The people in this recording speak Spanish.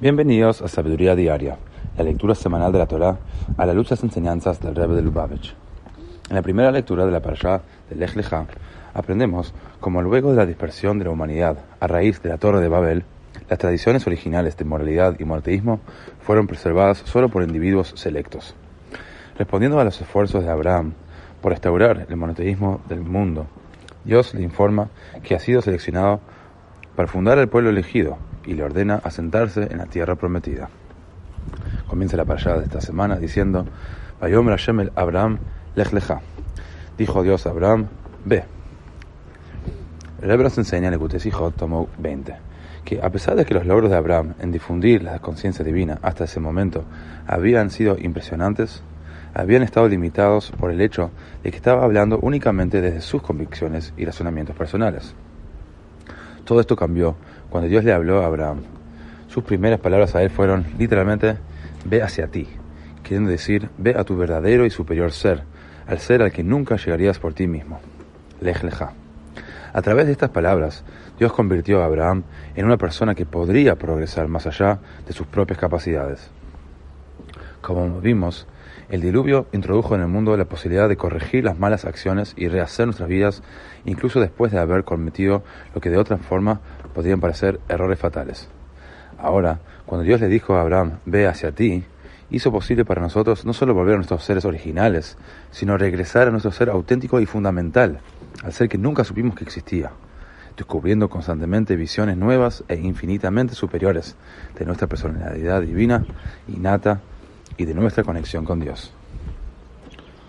Bienvenidos a Sabiduría Diaria, la lectura semanal de la Torá a la luz de enseñanzas del Rebbe de Lubavitch. En la primera lectura de la Parashá de Lech aprendemos cómo luego de la dispersión de la humanidad a raíz de la Torre de Babel, las tradiciones originales de moralidad y monoteísmo fueron preservadas solo por individuos selectos. Respondiendo a los esfuerzos de Abraham por restaurar el monoteísmo del mundo, Dios le informa que ha sido seleccionado para fundar el pueblo elegido y le ordena asentarse en la tierra prometida. Comienza la parashá de esta semana diciendo, Abraham lech lecha. Dijo Dios a Abraham, ve. El Rebbe nos enseña en el Kutesijot, tomo 20, que a pesar de que los logros de Abraham en difundir la conciencia divina hasta ese momento habían sido impresionantes, habían estado limitados por el hecho de que estaba hablando únicamente desde sus convicciones y razonamientos personales. Todo esto cambió cuando Dios le habló a Abraham. Sus primeras palabras a él fueron literalmente, ve hacia ti, queriendo decir, ve a tu verdadero y superior ser, al ser al que nunca llegarías por ti mismo. Lej leja. A través de estas palabras, Dios convirtió a Abraham en una persona que podría progresar más allá de sus propias capacidades. Como vimos, el diluvio introdujo en el mundo la posibilidad de corregir las malas acciones y rehacer nuestras vidas, incluso después de haber cometido lo que de otra forma podrían parecer errores fatales. Ahora, cuando Dios le dijo a Abraham, ve hacia ti, hizo posible para nosotros no solo volver a nuestros seres originales, sino regresar a nuestro ser auténtico y fundamental, al ser que nunca supimos que existía, descubriendo constantemente visiones nuevas e infinitamente superiores de nuestra personalidad divina, innata y de nuestra conexión con Dios.